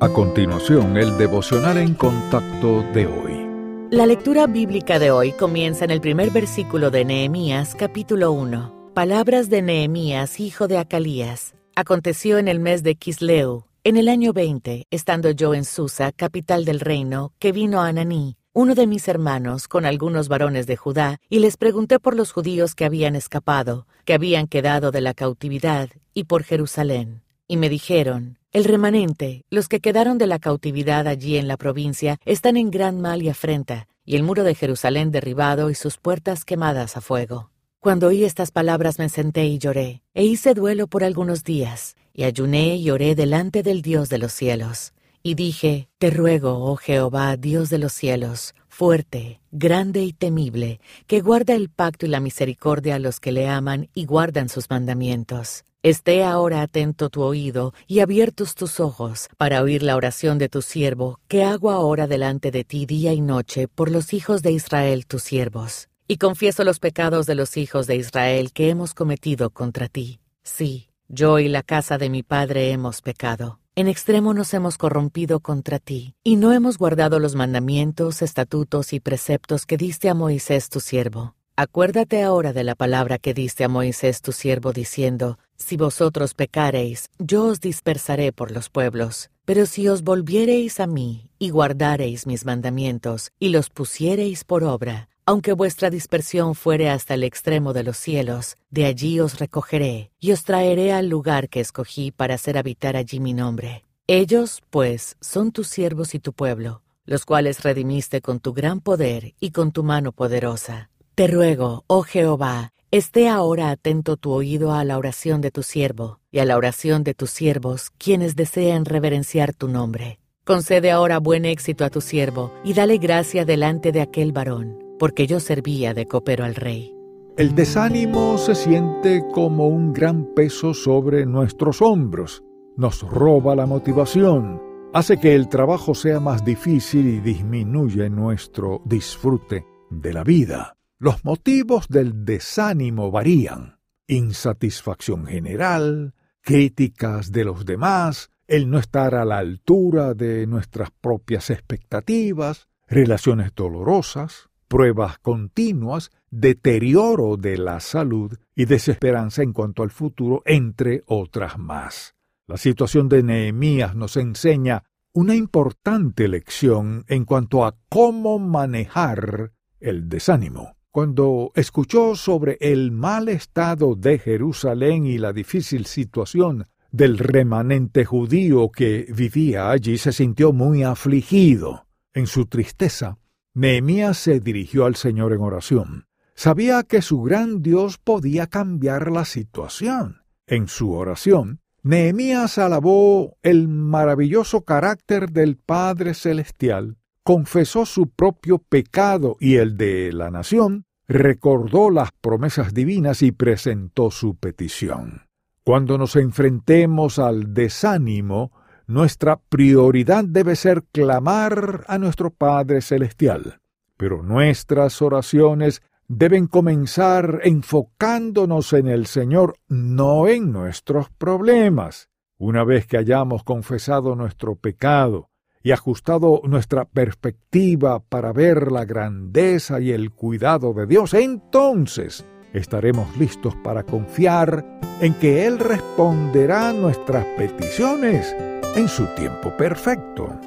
A continuación, el devocional en contacto de hoy. La lectura bíblica de hoy comienza en el primer versículo de Nehemías capítulo 1. Palabras de Nehemías, hijo de Acalías. Aconteció en el mes de Kisleu, en el año 20, estando yo en Susa, capital del reino, que vino Ananí, uno de mis hermanos, con algunos varones de Judá, y les pregunté por los judíos que habían escapado, que habían quedado de la cautividad, y por Jerusalén. Y me dijeron, el remanente, los que quedaron de la cautividad allí en la provincia, están en gran mal y afrenta, y el muro de Jerusalén derribado y sus puertas quemadas a fuego. Cuando oí estas palabras me senté y lloré, e hice duelo por algunos días, y ayuné y oré delante del Dios de los cielos. Y dije, Te ruego, oh Jehová, Dios de los cielos, fuerte, grande y temible, que guarda el pacto y la misericordia a los que le aman y guardan sus mandamientos Esté ahora atento tu oído y abiertos tus ojos para oír la oración de tu siervo, que hago ahora delante de ti día y noche por los hijos de Israel tus siervos. Y confieso los pecados de los hijos de Israel que hemos cometido contra ti. Sí, yo y la casa de mi padre hemos pecado. En extremo nos hemos corrompido contra ti, y no hemos guardado los mandamientos, estatutos y preceptos que diste a Moisés tu siervo. Acuérdate ahora de la palabra que diste a Moisés tu siervo, diciendo, Si vosotros pecareis, yo os dispersaré por los pueblos. Pero si os volviereis a mí, y guardareis mis mandamientos, y los pusiereis por obra, aunque vuestra dispersión fuere hasta el extremo de los cielos, de allí os recogeré, y os traeré al lugar que escogí para hacer habitar allí mi nombre. Ellos, pues, son tus siervos y tu pueblo, los cuales redimiste con tu gran poder y con tu mano poderosa. Te ruego, oh Jehová, esté ahora atento tu oído a la oración de tu siervo y a la oración de tus siervos, quienes desean reverenciar tu nombre. Concede ahora buen éxito a tu siervo y dale gracia delante de aquel varón, porque yo servía de copero al rey. El desánimo se siente como un gran peso sobre nuestros hombros. Nos roba la motivación, hace que el trabajo sea más difícil y disminuye nuestro disfrute de la vida. Los motivos del desánimo varían. Insatisfacción general, críticas de los demás, el no estar a la altura de nuestras propias expectativas, relaciones dolorosas, pruebas continuas, deterioro de la salud y desesperanza en cuanto al futuro, entre otras más. La situación de Nehemías nos enseña una importante lección en cuanto a cómo manejar el desánimo. Cuando escuchó sobre el mal estado de Jerusalén y la difícil situación del remanente judío que vivía allí, se sintió muy afligido. En su tristeza, Nehemías se dirigió al Señor en oración. Sabía que su gran Dios podía cambiar la situación. En su oración, Nehemías alabó el maravilloso carácter del Padre Celestial confesó su propio pecado y el de la nación, recordó las promesas divinas y presentó su petición. Cuando nos enfrentemos al desánimo, nuestra prioridad debe ser clamar a nuestro Padre Celestial. Pero nuestras oraciones deben comenzar enfocándonos en el Señor, no en nuestros problemas. Una vez que hayamos confesado nuestro pecado, y ajustado nuestra perspectiva para ver la grandeza y el cuidado de Dios, entonces estaremos listos para confiar en que Él responderá nuestras peticiones en su tiempo perfecto.